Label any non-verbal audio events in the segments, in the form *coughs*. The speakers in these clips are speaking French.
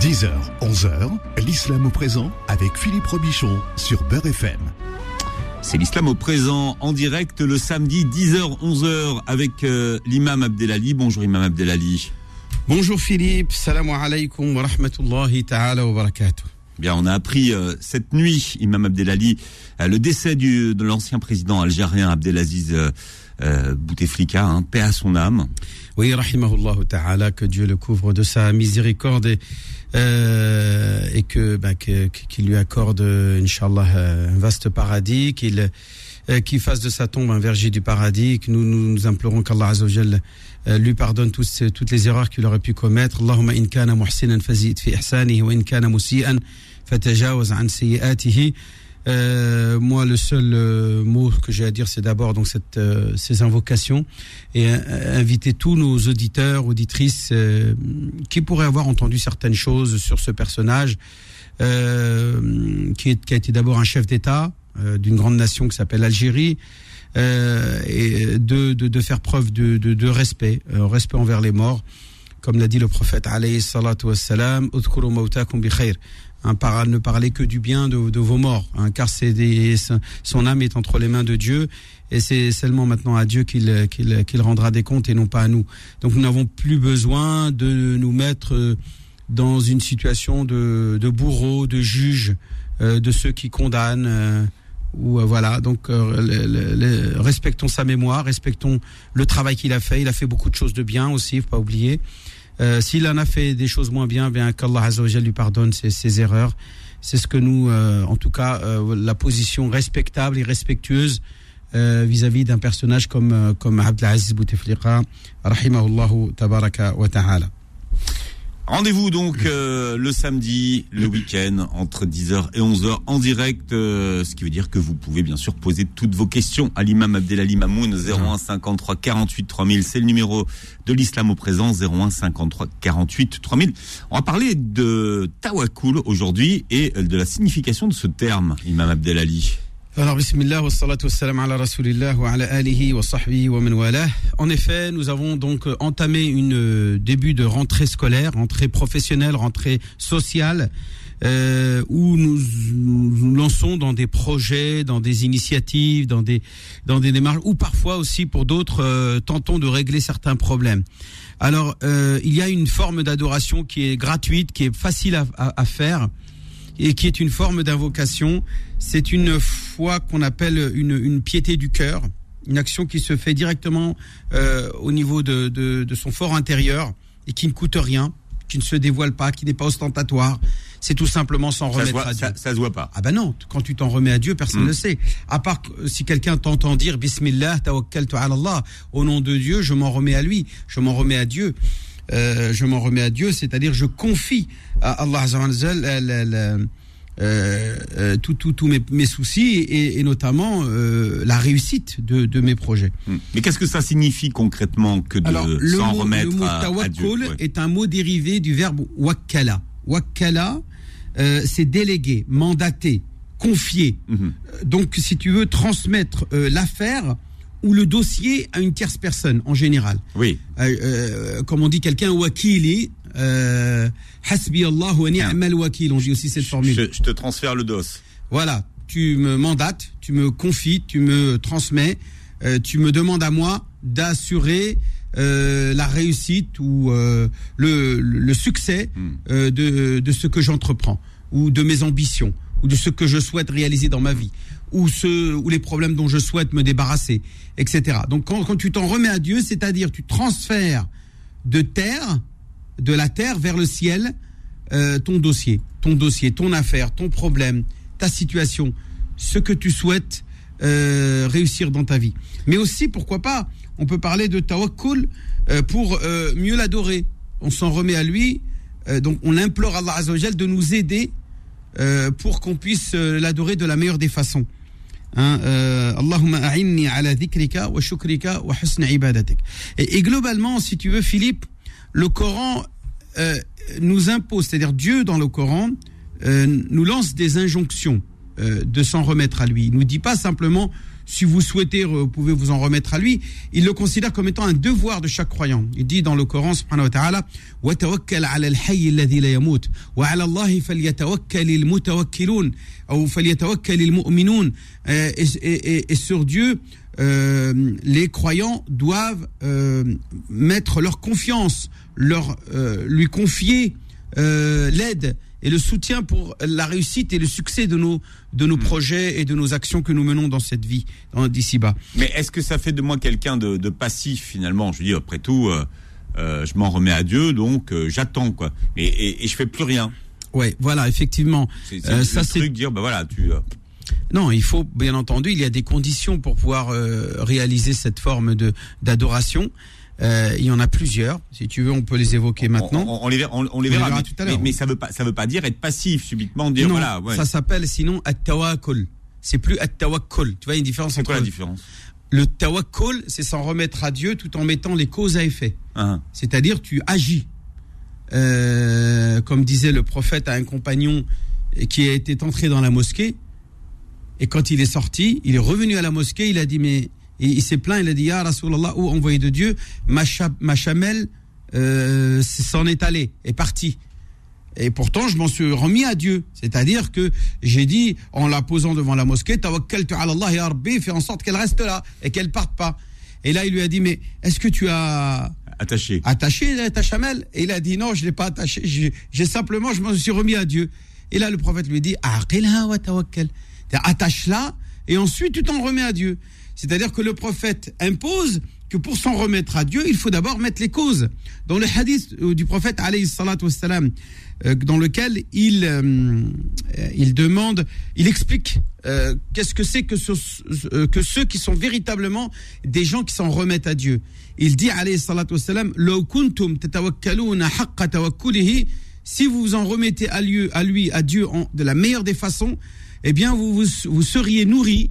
10h, 11h, l'islam au présent avec Philippe Robichon sur Beurre FM. C'est l'islam au présent en direct le samedi 10h 11h avec euh, l'imam Abdelali. Bonjour imam Abdelali. Bonjour Philippe, salam alaikum wa rahmatullahi ta'ala wa barakatuh. Bien, on a appris euh, cette nuit, imam Abdelali, euh, le décès du, de l'ancien président algérien Abdelaziz euh, Bouteflika, hein, paix à son âme. Oui, rahimahullah ta'ala, que Dieu le couvre de sa miséricorde et, euh, et que bah, qu'il lui accorde, inshallah, un vaste paradis, qu'il qu'il fasse de sa tombe un verger du paradis, que nous nous, nous implorons qu'Allah Azzawajal lui pardonne tous, toutes les erreurs qu'il aurait pu commettre. Allahumma in kana muhsinan fazid fi ihsanihi wa in kana musian fatajawaz an sayyiatihi. Euh, moi, le seul euh, mot que j'ai à dire, c'est d'abord donc cette, euh, ces invocations et inviter tous nos auditeurs, auditrices qui pourraient avoir entendu certaines choses sur ce personnage, qui, est, qui, a été d'abord un chef d'État d'une grande nation qui s'appelle l'Algérie, et de, de, de, faire preuve de, de, de respect, respect envers les morts, comme l'a dit le prophète alayhi salatu wassalam, Hein, par, ne parler que du bien de, vos morts, hein, car c'est son âme est entre les mains de Dieu et c'est seulement maintenant à Dieu qu'il rendra des comptes et non pas à nous. Donc nous n'avons plus besoin de nous mettre euh, dans une situation de, de bourreau, de juge, euh, de ceux qui condamnent. Euh, ou voilà, donc respectons sa mémoire, respectons le travail qu'il a fait. Il a fait beaucoup de choses de bien aussi, faut pas oublier. Euh, s'il en a fait des choses moins bien, bien qu'Allah Azzawajal lui pardonne ses, ses erreurs. C'est ce que nous, euh, en tout cas, euh, la position respectable et respectueuse vis-à-vis d'un personnage comme comme Abdelaziz Bouteflika, rahimahullahu tabaraka wa ta'ala. Rendez-vous donc euh, le samedi, le week-end, entre 10h et 11h en direct, euh, ce qui veut dire que vous pouvez bien sûr poser toutes vos questions à l'imam Abdelali Mamoun, 01 53 48 3000, c'est le numéro de l'islam au présent, 01 53 48 3000. On va parler de Tawakul aujourd'hui et de la signification de ce terme, imam Abdelali. Alors, bismillah, wa salatu wa salam ala rasulillah wa ala alihi wa sahbihi wa man wala. En effet, nous avons donc euh, entamé une euh, début de rentrée scolaire, rentrée professionnelle, rentrée sociale, euh, où nous, nous lançons dans des projets, dans des initiatives, dans des dans des démarches, ou parfois aussi pour d'autres euh, tentons de régler certains problèmes. Alors, euh, il y a une forme d'adoration qui est gratuite, qui est facile à, à, à faire et qui est une forme d'invocation. C'est une foi qu'on appelle une, une, piété du cœur, une action qui se fait directement euh, au niveau de, de, de, son fort intérieur et qui ne coûte rien, qui ne se dévoile pas, qui n'est pas ostentatoire. C'est tout simplement s'en remettre voit, à Dieu. Ça, ça, se voit pas. Ah ben non, quand tu t'en remets à Dieu, personne ne le sait. À part si quelqu'un t'entend dire Bismillah, tawakkaltu ala Allah, au nom de Dieu, je m'en remets à lui, je m'en remets à Dieu. Euh, je m'en remets à Dieu, c'est-à-dire je confie à Allah Azza euh, euh, tous tout, tout mes, mes soucis et, et notamment euh, la réussite de, de mes projets. Hmm. Mais qu'est-ce que ça signifie concrètement que de s'en remettre le mot à, à Dieu? Ouais. est un mot dérivé du verbe. Wakkala, euh, c'est déléguer, mandater, confier. Euh, Donc, si tu veux transmettre l'affaire ou le dossier à une tierce personne en général. Oui. Comme on dit quelqu'un wakili, euh, hasbi Allah wa ni'mal wakil. On dit aussi cette formule. Je, je te transfère le dos. Voilà, tu me mandates, tu me confies, tu me transmets, euh, tu me demandes à moi d'assurer euh, la réussite ou euh, le, le succès Mm. euh, de, de ce que j'entreprends ou de mes ambitions ou de ce que je souhaite réaliser dans ma vie ou ce ou les problèmes dont je souhaite me débarrasser, etc. Donc quand, quand tu t'en remets à Dieu, c'est-à-dire tu transfères de terre, de la terre vers le ciel, euh, ton dossier, ton dossier, ton affaire, ton problème, ta situation, ce que tu souhaites euh, réussir dans ta vie. Mais aussi, pourquoi pas, on peut parler de tawakkul euh, pour mieux l'adorer. On s'en remet à lui, donc on implore Allah Azzawajal de nous aider pour qu'on puisse l'adorer de la meilleure des façons. Hein, euh. Et, et globalement, si tu veux, Philippe, le Coran euh, nous impose, c'est-à-dire Dieu dans le Coran euh, nous lance des injonctions euh, de s'en remettre à lui. Il nous dit pas simplement si vous souhaitez, vous pouvez vous en remettre à lui. Il le considère comme étant un devoir de chaque croyant. Il dit dans le Coran, subhanahu wa ta'ala, وَتَوَكَّلْ عَلَى الْحَيِّ الَّذِي لَا يَمُوتُ وَعَلَى اللَّهِ فَلْيَتَوَكَّلِ الْمُتَوَكِّلُونَ أو فَلْيَتَوَكَّلِ الْمُؤْمِنُونَ et, et, et, et sur Dieu, euh, les croyants doivent euh, mettre leur confiance, leur, euh, lui confier l'aide et le soutien pour la réussite et le succès de nos, de nos projets et de nos actions que nous menons dans cette vie, d'ici bas. Mais est-ce que ça fait de moi quelqu'un de, de, passif finalement? Je dis après tout, je m'en remets à Dieu, donc j'attends quoi. Et, et, et, je fais plus rien. Ouais, voilà, effectivement. C'est euh, ça, c'est dire, ben voilà, tu. Non, il faut bien entendu, il y a des conditions pour pouvoir réaliser cette forme de d'adoration. Euh, il y en a plusieurs. Si tu veux, on peut les évoquer maintenant. On, les, on, on les verra, on les verra mais, tout à l'heure. Mais, mais, ça veut pas, ça veut pas dire être passif subitement, dire non, voilà. Ouais. Ça s'appelle sinon at-tawakkul. C'est plus at-tawakkul. Tu vois une différence C'est entre quoi la différence? Le tawakkul, c'est s'en remettre à Dieu tout en mettant les causes à effet. Uh-huh. C'est-à-dire tu agis. Euh, comme disait le prophète à un compagnon qui été entré dans la mosquée. Et quand il est sorti, il est revenu à la mosquée, il a dit mais et il s'est plaint, il a dit Ya Rasulallah, ou envoyé de Dieu, ma, cha ma chamelle euh, s'en est allée, est partie. Et pourtant, je m'en suis remis à Dieu. C'est-à-dire que j'ai dit, en la posant devant la mosquée, Tawakkaltu ala Allah ya Rabbi, fais en sorte qu'elle reste là et qu'elle parte pas. Et là, il lui a dit, mais est-ce que tu as attaché attaché ta chamelle? Et il a dit, non, je l'ai pas attaché. J'ai simplement, je m'en suis remis à Dieu. Et là, le prophète lui dit, Aqilha wa tawakkal. Attache-la et ensuite tu t'en remets à Dieu. C'est-à-dire que le prophète impose que pour s'en remettre à Dieu, il faut d'abord mettre les causes. Dans le hadith du prophète, wassalam, euh, dans lequel il, euh, il demande, il explique euh, qu'est-ce que c'est que, ce, que ceux qui sont véritablement des gens qui s'en remettent à Dieu. Il dit, wassalam, si vous vous en remettez à lui, à, lui, à Dieu en, de la meilleure des façons, eh bien vous, vous, vous seriez nourris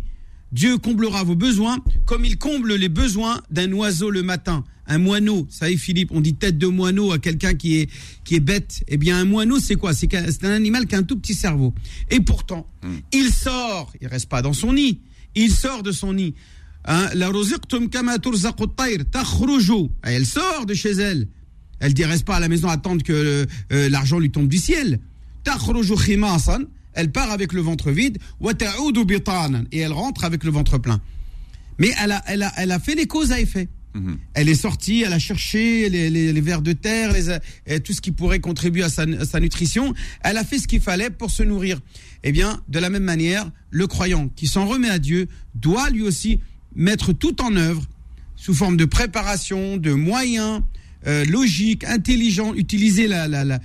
Dieu comblera vos besoins comme il comble les besoins d'un oiseau le matin. Un moineau, ça savez Philippe, on dit tête de moineau à quelqu'un qui est, qui est bête. Eh bien un moineau c'est quoi? C'est un, un, animal qui a un tout petit cerveau. Et pourtant, mm. il sort, il reste pas dans son nid, il sort de son nid. Hein, elle sort de chez elle. Elle ne reste pas à la maison à attendre que euh, l'argent lui tombe du ciel elle part avec le ventre vide, et elle rentre avec le ventre plein. Mais elle a, elle a, elle a fait les causes à effet. -hmm. Elle est sortie, elle a cherché les, les, les vers de terre, les, tout ce qui pourrait contribuer à sa, à sa, nutrition. Elle a fait ce qu'il fallait pour se nourrir. Eh bien, de la même manière, le croyant qui s'en remet à Dieu doit lui aussi mettre tout en œuvre sous forme de préparation, de moyens euh, logiques, intelligents, utiliser la, la, la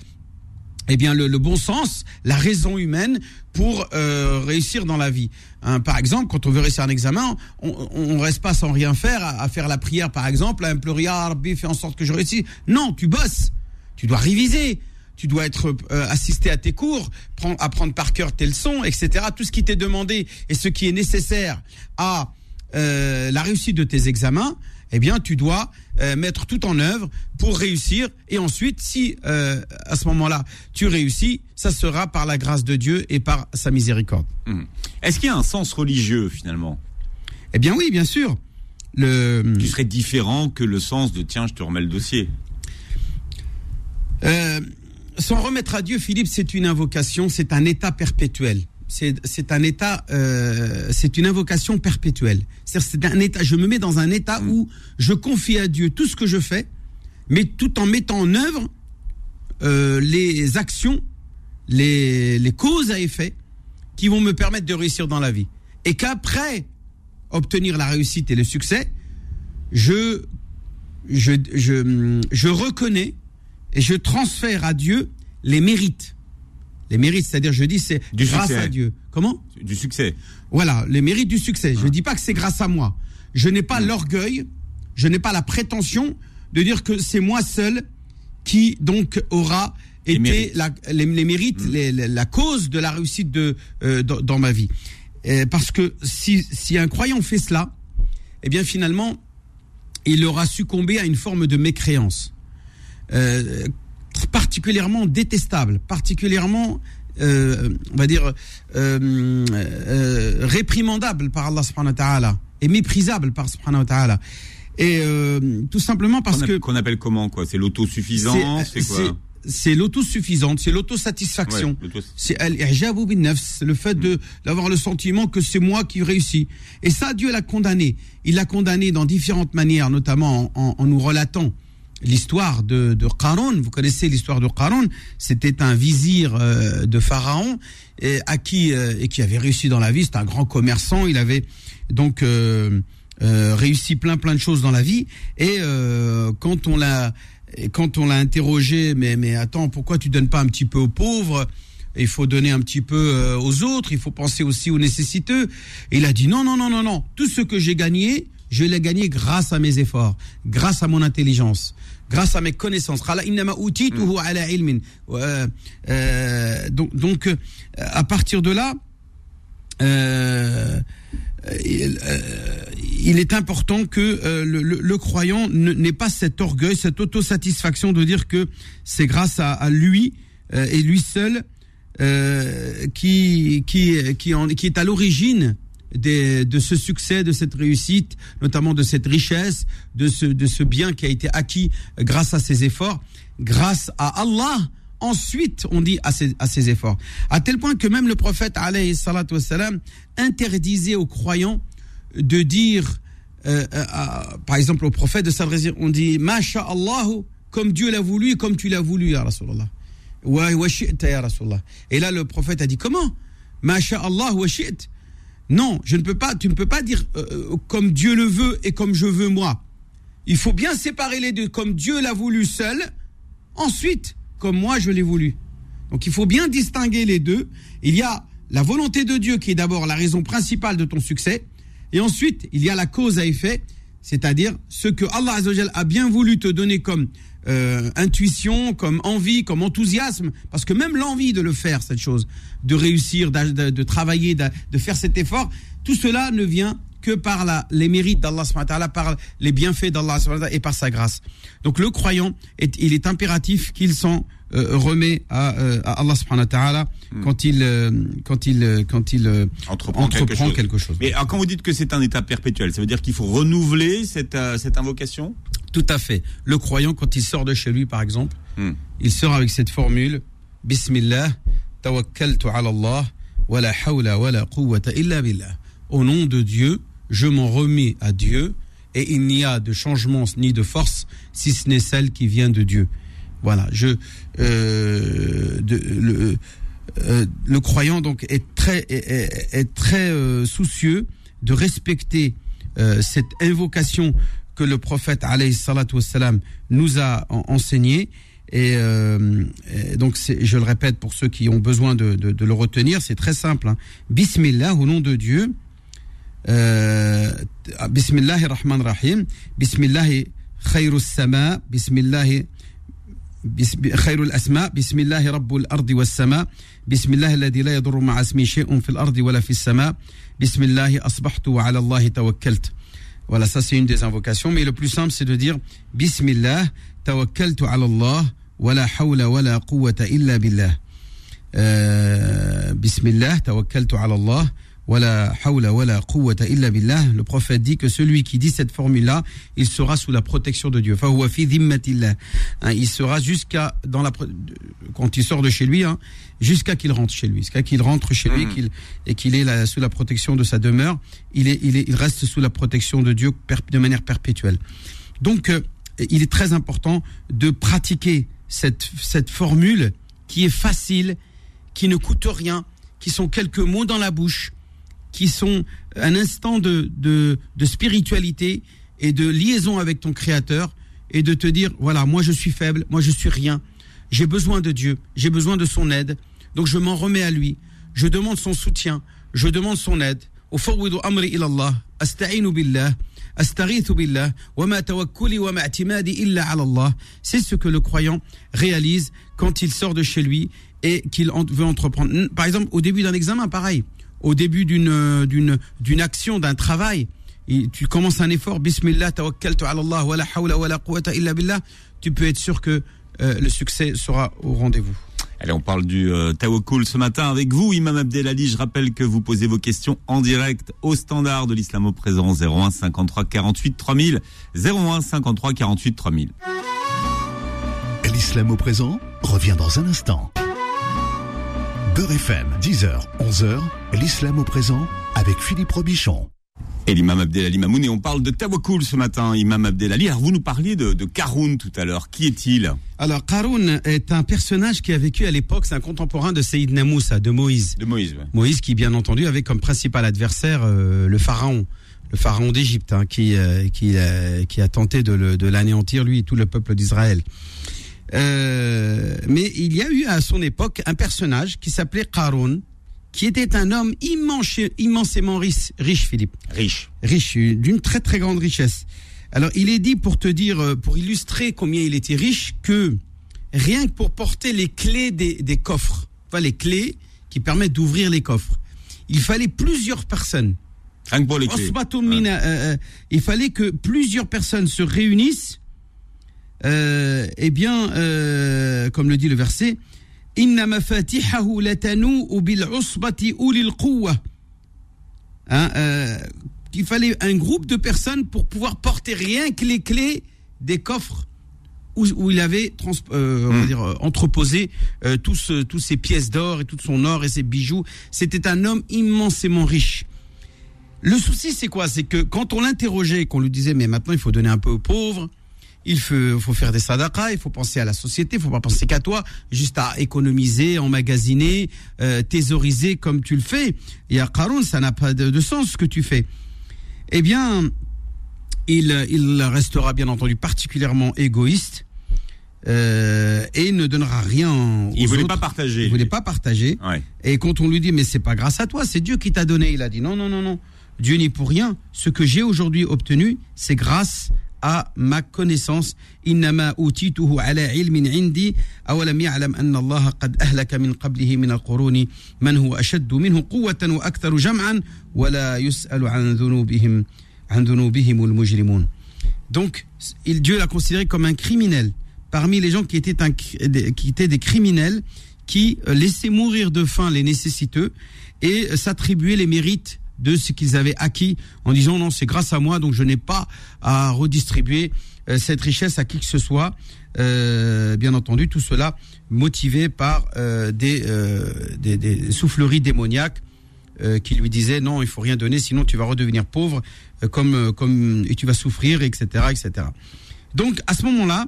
eh bien le, le, bon sens, la raison humaine pour euh, réussir dans la vie. Hein, par exemple, quand on veut réussir un examen, on, on reste pas sans rien faire à, à, faire la prière, par exemple, à implorer à Rabbi, fais en sorte que je réussisse. Non, tu bosses, tu dois réviser, tu dois être euh, assisté à tes cours, prendre, apprendre par cœur tes leçons, etc. Tout ce qui t'est demandé et ce qui est nécessaire à euh, la réussite de tes examens, eh bien, tu dois euh, mettre tout en œuvre pour réussir. Et ensuite, si euh, à ce moment-là tu réussis, ça sera par la grâce de Dieu et par sa miséricorde. Mmh. Est-ce qu'il y a un sens religieux finalement? Eh bien, oui, bien sûr. Le... Qui serait différent que le sens de tiens, je te remets le dossier? Euh, s'en remettre à Dieu, Philippe, c'est une invocation, c'est un état perpétuel c'est un état, euh, c'est une invocation perpétuelle. C'est un état. Je me mets dans un état mmh. où je confie à Dieu tout ce que je fais, mais tout en mettant en œuvre euh, les actions, les, les causes à effet qui vont me permettre de réussir dans la vie. Et qu'après obtenir la réussite et le succès, je, je, je, je reconnais et je transfère à Dieu les mérites les mérites, c'est-à-dire, je dis, c'est grâce succès. à Dieu. Comment Du succès. Voilà, les mérites du succès. Je ne dis pas que c'est grâce à moi. Je n'ai pas l'orgueil, je n'ai pas la prétention de dire que c'est moi seul qui, donc, aura les été mérites. La, les, les, mérites, Mm. les, la cause de la réussite de, euh, dans, dans ma vie. Parce que si, si un croyant fait cela, eh bien, finalement, il aura succombé à une forme de mécréance. Euh, particulièrement détestable, particulièrement euh, on va dire, euh, euh, réprimandable par Allah subhanahu wa ta'ala et méprisable par subhanahu wa ta'ala. Et tout simplement parce Qu'on que qu'on appelle comment quoi? C'est l'autosuffisance, c'est quoi? c'est l'autosuffisance, c'est l'autosatisfaction. Ouais, C'est le fait de d'avoir le sentiment que c'est moi qui réussis. Et ça, Dieu l'a condamné. Il l'a condamné dans différentes manières, notamment en, en- en nous relatant l'histoire de, de. Vous connaissez l'histoire de Qarun. C'était un vizir euh, de Pharaon et, à qui euh, et qui avait réussi dans la vie. C'était un grand commerçant. Il avait donc euh, euh, réussi plein plein de choses dans la vie. Et euh, quand on l'a quand on l'a interrogé, mais mais attends, pourquoi tu donnes pas un petit peu aux pauvres? Il faut donner un petit peu euh, aux autres. Il faut penser aussi aux nécessiteux. Il a dit non non non non non. Tout ce que j'ai gagné, je l'ai gagné grâce à mes efforts, grâce à mon intelligence, grâce à mes connaissances. Euh, euh, donc donc euh, à partir de là. Il, est important que le, croyant n'ait pas cet orgueil, cette autosatisfaction de dire que c'est grâce à, lui et lui seul qui qui qui est à l'origine de ce succès, de cette réussite, notamment de cette richesse, de ce bien qui a été acquis grâce à ses efforts, grâce à Allah. Ensuite, on dit à ses, efforts. À tel point que même le prophète, interdisait aux croyants de dire, euh, euh, par exemple au prophète de s'adresser, on dit, Masha'Allahu, comme Dieu l'a voulu et comme tu l'as voulu, ya Rasulallah. Wa wa. Et là, le prophète a dit, comment? Masha'Allah wa shi'ta. Non, je ne peux pas, tu ne peux pas dire euh, euh, comme Dieu le veut et comme je veux moi. Il faut bien séparer les deux, comme Dieu l'a voulu seul, ensuite, comme moi je l'ai voulu. Donc il faut bien distinguer les deux. Il y a la volonté de Dieu qui est d'abord la raison principale de ton succès, et ensuite il y a la cause à effet, c'est-à-dire ce que Allah a bien voulu te donner comme euh, intuition, comme envie, comme enthousiasme, parce que même l'envie de le faire, cette chose, de réussir, de, de travailler, de faire cet effort, tout cela ne vient que par la, les mérites d'Allah subhanahu wa ta'ala, par les bienfaits d'Allah subhanahu wa ta'ala et par sa grâce. Donc le croyant, est, il est impératif qu'il s'en euh, remet à, euh, à Allah subhanahu wa ta'ala quand il, euh, quand il, quand il Entreprend, quelque chose. quelque chose. Mais alors, quand vous dites que c'est un état perpétuel, ça veut dire qu'il faut renouveler cette, cette invocation? Tout à fait. Le croyant, quand il sort de chez lui, par exemple, il sort avec cette formule Bismillah, tawakkaltu ala Allah, wa la hawla wa la quwwata illa billah. Au nom de Dieu, je m'en remets à Dieu, et il n'y a de changement ni de force si ce n'est celle qui vient de Dieu. Voilà, je euh, euh, le croyant donc est très euh, soucieux de respecter cette invocation que le prophète alayhi salatu wassalam nous a en- enseigné et, euh, et donc c'est- je le répète pour ceux qui ont besoin de, de- de le retenir c'est très simple hein. Bismillah au nom de Dieu euh, Bismillahir Rahman Rahim Bismillahi khayrus sama Bismillahi بسم خير الأسماء بسم الله رب الأرض والسماء بسم الله الذي لا يضر مع اسمه شيء في الأرض ولا في السماء بسم الله أصبحت وعلى الله توكلت voilà, ça c'est une des invocations, mais le plus simple c'est de dire Bismillah, tawakkaltu ala Allah, wa la hawla wa la quwwata illa billah. Euh, Bismillah, tawakkaltu ala Allah, Le prophète dit que celui qui dit cette formule-là, il sera sous la protection de Dieu. Hein, il sera jusqu'à dans la quand il sort de chez lui, hein, jusqu'à qu'il rentre chez lui, jusqu'à qu'il rentre chez lui, Mhm. qu'il et qu'il est là, sous la protection de sa demeure. Il est, il est, il reste sous la protection de Dieu de manière perpétuelle. Donc, euh, il est très important de pratiquer cette cette formule qui est facile, qui ne coûte rien, qui sont quelques mots dans la bouche, qui sont un instant de, de, spiritualité et de liaison avec ton Créateur et de te dire, voilà, moi je suis faible, moi je suis rien, j'ai besoin de Dieu, j'ai besoin de son aide, donc je m'en remets à lui, je demande son soutien, je demande son aide. C'est ce que le croyant réalise quand il sort de chez lui et qu'il veut entreprendre. Par exemple, au début d'un examen, pareil au début d'une d'une d'une action d'un travail et tu commences un effort bismillah tawakkaltu ala Allah wa la hawla wa la quwwata illa billah tu peux être sûr que euh, le succès sera au rendez-vous Allez, on parle du euh, Tawakkul ce matin avec vous, Imam Abdelali. Je rappelle que vous posez vos questions en direct au standard de l'islam au présent 01 53 48 3000. 01 53 48 3000. L'islam au présent revient dans un instant. Beurre FM, 10h, 11h, l'islam au présent avec Philippe Robichon. Et l'imam Abdelali Mamoun, et on parle de Tawakkul ce matin, imam Abdelali. Alors vous nous parliez de, de Karoun tout à l'heure. Qui est-il? Alors, Karoun est un personnage qui a vécu à l'époque, c'est un contemporain de Sayyidina Moussa, de Moïse. De Moïse, ouais. Moïse qui, bien entendu, avait comme principal adversaire euh, le pharaon, le pharaon d'Égypte, hein, qui, euh, qui, euh, qui a tenté de, le- de l'anéantir, lui et tout le peuple d'Israël. Euh, mais il y a eu à son époque un personnage qui s'appelait Karoun, qui était un homme immense, immensément riche, riche, Philippe Riche. riche, d'une très très grande richesse. Alors il est dit pour te dire, euh, pour illustrer combien il était riche, que rien que pour porter les clés des, des coffres, enfin les clés qui permettent d'ouvrir les coffres, il fallait plusieurs personnes. Euh, il fallait que plusieurs personnes se réunissent. Euh, eh bien, euh, comme le dit le verset, Inna mafatihahu bil usbati ulil quwwa. Hein, euh, il fallait un groupe de personnes pour pouvoir porter rien que les clés des coffres où, où il avait trans, euh, on va Hmm. dire, entreposé euh, tous, ce- tous ses pièces d'or et tout son or et ses bijoux. C'était un homme immensément riche. Le souci, c'est quoi? C'est que quand on l'interrogeait, qu'on lui disait, mais maintenant il faut donner un peu aux pauvres, il faut, faut faire des sadaqas, il faut penser à la société, il faut pas penser qu'à toi, juste à économiser, emmagasiner, euh, thésauriser comme tu le fais. Et à Qaroun, ça n'a pas de, de sens ce que tu fais. Eh bien, il, il restera bien entendu particulièrement égoïste euh, et ne donnera rien. Aux Il voulait autres. pas partager. Il voulait pas partager. Ouais. Et quand on lui dit, mais c'est pas grâce à toi, c'est Dieu qui t'a donné, il a dit, non, non, non, non, Dieu n'est pour rien. Ce que j'ai aujourd'hui obtenu, c'est grâce à ma connaissance. Innama utituhu ala ilmin indi, awalam ya'lam anna Allah qad ahlaka min qablihi min al-quruni man huwa ashaddu minhu quwwatan wa aktharu jam'an wa la yus'alu an dhunubihim an dhunubihim al-mujrimun. Donc, il, Dieu l'a considéré comme un criminel parmi les gens qui étaient, un- des- qui étaient des criminels qui euh, laissaient mourir de faim les nécessiteux et euh, s'attribuaient les mérites de ce qu'ils avaient acquis en disant non c'est grâce à moi donc je n'ai pas à redistribuer euh, cette richesse à qui que ce soit. Euh, bien entendu tout cela motivé par euh, des, des, souffleries démoniaques qui lui disaient non il faut rien donner sinon tu vas redevenir pauvre comme comme et tu vas souffrir etc etc donc à ce moment là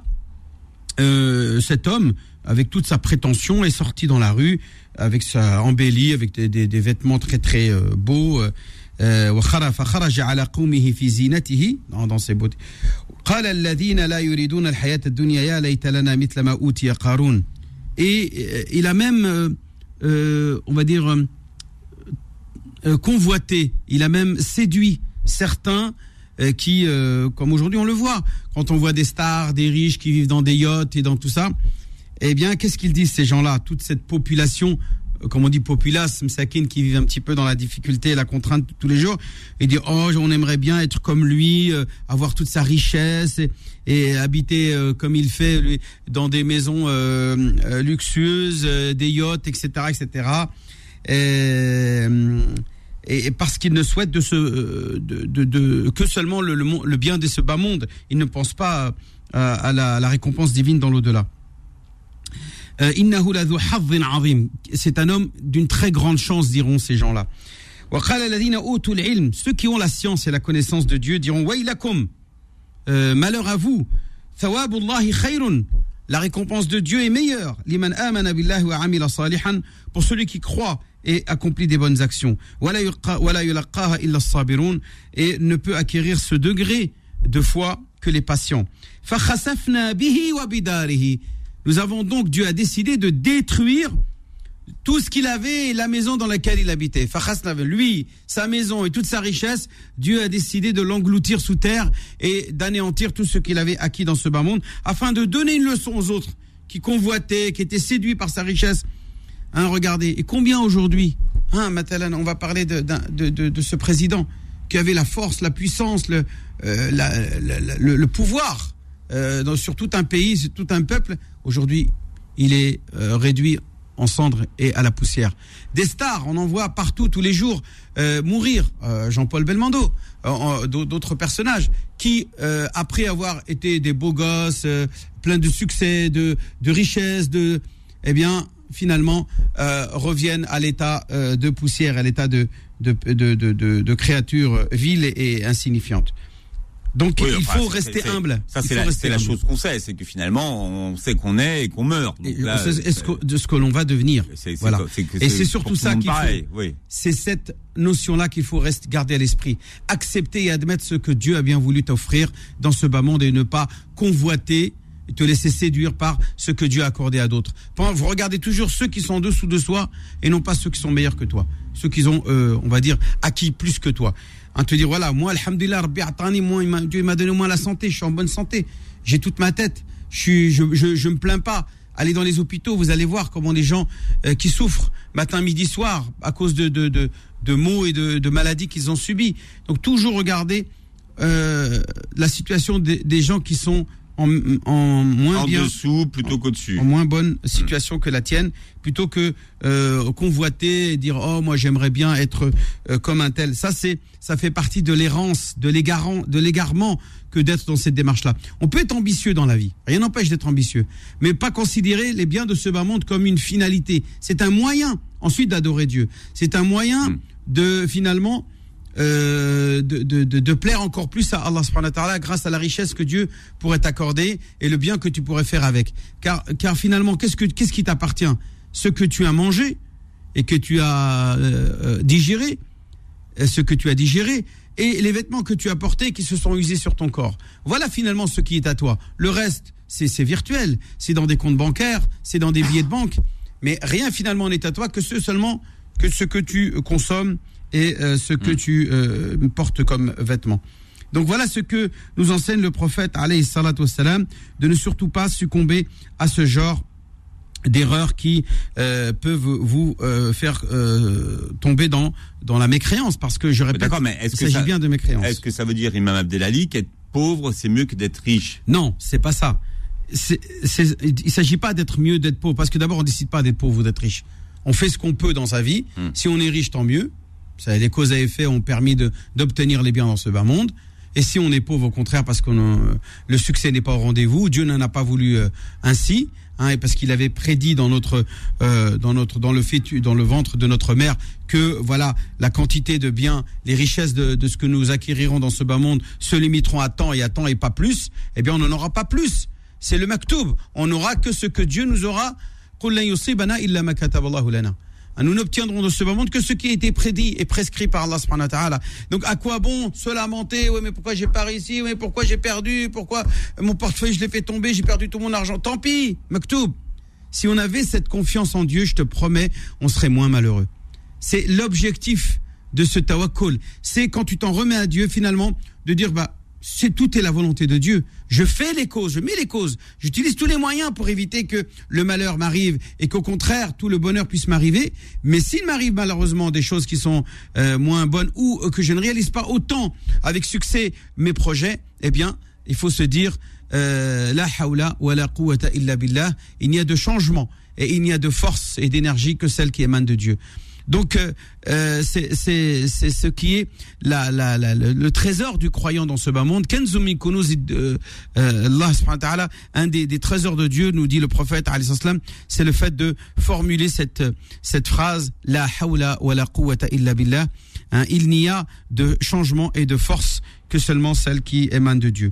euh, cet homme, avec toute sa prétention, est sorti dans la rue avec sa embellie, avec des, des- des vêtements très très euh, beaux. euh, euh, وخرج- فخرج على قومه في زينته dans, dans ses beautés. قال الذين لا يريدون الحياة الدنيا يا ليت لنا مثل ما أوتي قارون. Et euh, il a même, euh, euh, on va dire, euh, euh, convoité, il a même séduit certains euh, qui, euh, comme aujourd'hui on le voit, quand on voit des stars, des riches qui vivent dans des yachts et dans tout ça, eh bien, qu'est-ce qu'ils disent ces gens-là? Toute cette population, euh, comme on dit populace, msakin, qui vivent un petit peu dans la difficulté et la contrainte tous les jours, et dire oh, on aimerait bien être comme lui, euh, avoir toute sa richesse et, et habiter euh, comme il fait lui, dans des maisons euh, euh, luxueuses, euh, des yachts, etc., etc. Et, et parce qu'il ne souhaite de ce, de, de, de- que seulement le, le, le bien de ce bas monde. Il ne pense pas à, à la, à la récompense divine dans l'au-delà. Euh, C'est un homme d'une très grande chance, diront ces gens-là. Ceux qui ont la science et la connaissance de Dieu diront euh, malheur à vous. La récompense de Dieu est meilleure. Pour celui qui croit et accomplit des bonnes actions. Et ne peut acquérir ce degré de foi que les patients. Nous avons donc, Dieu a décidé de détruire tout ce qu'il avait et la maison dans laquelle il habitait. lui, sa maison et toute sa richesse, Dieu a décidé de l'engloutir sous terre et d'anéantir tout ce qu'il avait acquis dans ce bas monde, afin de donner une leçon aux autres qui convoitaient, qui étaient séduits par sa richesse. Hein, regardez, et combien aujourd'hui, hein, on va parler de, ce président qui avait la force, la puissance, le, euh, pouvoir euh, sur tout un pays, sur tout un peuple. Aujourd'hui, il est euh, réduit en cendres et à la poussière. Des stars, on en voit partout, tous les jours, euh, mourir. Euh, Jean-Paul Belmondo, d'autres personnages qui, après avoir été des beaux gosses, pleins de succès, de, de eh finalement, reviennent à l'état de poussière, à l'état de, de, de, de, de créatures viles et insignifiantes. Donc il faut rester humble. Ça c'est la, la, chose qu'on sait, c'est que finalement on sait qu'on est et qu'on meurt. Donc là, ce que, de ce que l'on va devenir. Voilà. et c'est surtout ça qu'il faut. Oui. C'est cette notion-là qu'il faut rester garder à l'esprit. Accepter et admettre ce que Dieu a bien voulu t'offrir dans ce bas monde et ne pas convoiter et te laisser séduire par ce que Dieu a accordé à d'autres. Vous regardez toujours ceux qui sont en dessous de soi et non pas ceux qui sont meilleurs que toi, ceux qui ont, euh, on va dire, acquis plus que toi en te dire voilà, moi, alhamdulillah, Rabbi Atani, moi, Dieu m'a donné moins la santé, je suis en bonne santé, j'ai toute ma tête, je, suis, je, je, je me plains pas. Allez dans les hôpitaux, vous allez voir comment les gens euh, qui souffrent matin, midi, soir à cause de, de, de, de maux et de, de maladies qu'ils ont subies. Donc toujours regarder euh, la situation des, des gens qui sont en, en moins en dessous plutôt qu'au-dessus. En moins bonne situation que la tienne, plutôt que euh, convoiter et dire oh moi j'aimerais bien être euh, comme un tel. Ça c'est ça fait partie de l'errance, de l'égarant, de l'égarement que d'être dans cette démarche-là. On peut être ambitieux dans la vie, rien n'empêche d'être ambitieux, mais pas considérer les biens de ce bas monde comme une finalité. C'est un moyen ensuite d'adorer Dieu. C'est un moyen hmm. de finalement euh, de, de, de, plaire encore plus à Allah grâce à la richesse que Dieu pourrait t'accorder et le bien que tu pourrais faire avec. Car, car finalement, qu'est-ce, que, qu'est-ce qui t'appartient? Ce que tu as mangé et que tu as euh, euh, digéré, ce que tu as digéré, et les vêtements que tu as portés qui se sont usés sur ton corps. Voilà finalement ce qui est à toi. Le reste, c'est, c'est virtuel, c'est dans des comptes bancaires, c'est dans des billets de banque, mais rien finalement n'est à toi que ce seulement que ce que tu consommes et euh, ce que mm. tu euh, portes comme vêtements. Donc voilà ce que nous enseigne le prophète alayhi salam de ne surtout pas succomber à ce genre d'erreurs qui euh, peuvent vous faire tomber dans dans la mécréance parce que je répète mais est-ce il s'agit bien de mécréance. Est-ce que ça veut dire Imam Abdelali qu'être pauvre c'est mieux que d'être riche? Non, c'est pas ça. C'est, il s'agit pas d'être mieux d'être pauvre parce que d'abord on décide pas d'être pauvre ou d'être riche. On fait ce qu'on peut dans sa vie. Hmm. Si on est riche, tant mieux les causes à effet ont permis d'obtenir les biens dans ce bas monde. Et si on est pauvre, au contraire, parce que le succès n'est pas au rendez-vous, Dieu n'en a pas voulu euh, ainsi, hein, et parce qu'il avait prédit dans notre, euh, dans notre, dans le fétu, dans le ventre de notre mère que voilà la quantité de biens, les richesses de, de ce que nous acquérirons dans ce bas monde se limiteront à temps et à temps et pas plus. Eh bien, on n'en aura pas plus. C'est le maktoub. On n'aura que ce que Dieu nous aura. Hein, nous n'obtiendrons de ce moment que ce qui a été prédit et prescrit par Allah. Donc à quoi bon se lamenter? Oui mais pourquoi j'ai pas réussi Oui mais pourquoi j'ai perdu? Pourquoi mon portefeuille je l'ai fait tomber J'ai perdu tout mon argent? Tant pis, Maktoub. Si on avait cette confiance en Dieu, je te promets, on serait moins malheureux. C'est l'objectif de ce tawakkul. C'est quand tu t'en remets à Dieu finalement de dire bah c'est tout est la volonté de Dieu. Je fais les causes, je mets les causes, j'utilise tous les moyens pour éviter que le malheur m'arrive et qu'au contraire tout le bonheur puisse m'arriver. Mais s'il m'arrive malheureusement des choses qui sont euh, moins bonnes ou que je ne réalise pas autant avec succès mes projets, eh bien il faut se dire euh, la hawla wa la quwwata illa billah. Il n'y a de changement et il n'y a de force et d'énergie que celle qui émane de Dieu. Donc euh, euh c'est ce qui est la, la, la, le, trésor du croyant dans ce bas monde. Kenzumi euh, Allah un des, des, trésors de Dieu, nous dit le prophète c'est le fait de formuler cette, cette phrase La hawla wa la quwwata illa billah. Hein, il n'y a de changement et de force que seulement celle qui émane de Dieu.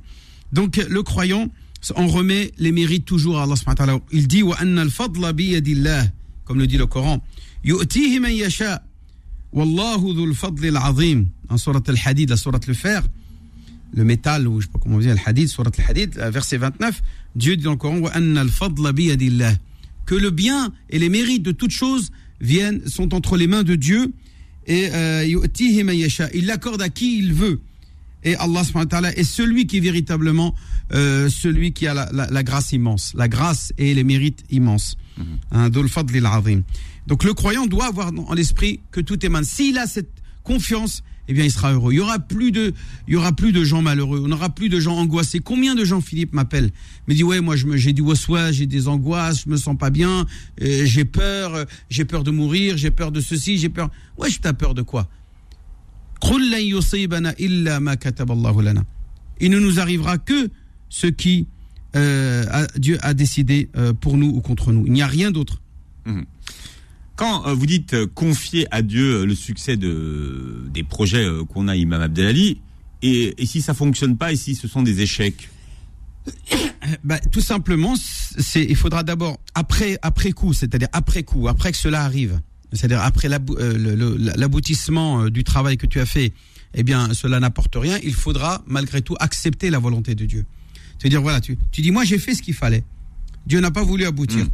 Donc le croyant, on remet les mérites toujours à Allah Il dit Wa anna al-fadla comme le dit le Coran. Yu'tihi man yasha. Wallahu dhul fadl al-azim. En surat al-Hadid, la surat le fer, le métal, ou je sais pas comment on dit, al-Hadid, surat al-Hadid, euh, verset 29. Dieu dit dans le Coran. Que le bien et les mérites de toutes choses viennent, sont entre les mains de Dieu. Et euh, yu'tihi man yasha. Il l'accorde à qui il veut et Allah subhanahu est celui qui est véritablement euh, celui qui a la, grâce immense, la grâce et les mérites immenses. Mm-hmm. Hein, Dul fadl al donc le croyant doit avoir en l'esprit que tout émane. S'il a cette confiance, eh bien, il sera heureux. Il y aura plus de, il y aura plus de gens malheureux. On n'aura plus de gens angoissés. Combien de gens, Philippe, m'appellent Me dit ouais, moi, je me, j'ai du waswas, j'ai des angoisses, je me sens pas bien, euh, j'ai peur, euh, j'ai peur de mourir, j'ai peur de ceci, j'ai peur. Ouais, je t'as peur de quoi? Il ne nous arrivera que ce qui euh, Dieu a décidé euh, pour nous ou contre nous. Il n'y a rien d'autre. Mmh. Quand euh, vous dites euh, confier à Dieu euh, le succès de, des projets qu'on a, Imam Abdelali, et, et si ça fonctionne pas, et si ce sont des échecs *coughs* Bah, tout simplement, c'est il faudra d'abord après après coup, c'est-à-dire après coup, après que cela arrive, c'est-à-dire après l'aboutissement du travail que tu as fait, eh bien cela n'apporte rien. Il faudra malgré tout accepter la volonté de Dieu. C'est dire voilà, tu tu dis moi j'ai fait ce qu'il fallait. Dieu n'a pas voulu aboutir, Mm.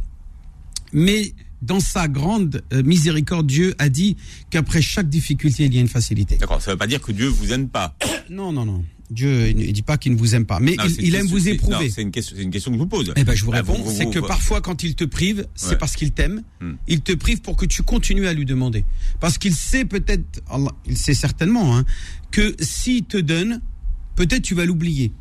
mais dans sa grande euh, miséricorde, Dieu a dit qu'après chaque difficulté il y a une facilité. D'accord, ça veut pas dire que Dieu vous aime pas. *coughs* Non non non, Dieu il ne dit pas qu'il ne vous aime pas, mais Non, il, aime question- vous éprouver. C'est une question, c'est une question que je vous pose. Eh ben, je vous Ah, réponds, c'est que parfois, quand il te prive, c'est Ouais. parce qu'il t'aime. Hmm. Il te prive pour que tu continues à lui demander. Parce qu'il sait peut-être, il sait certainement, hein, que s'il te donne, peut-être tu vas l'oublier.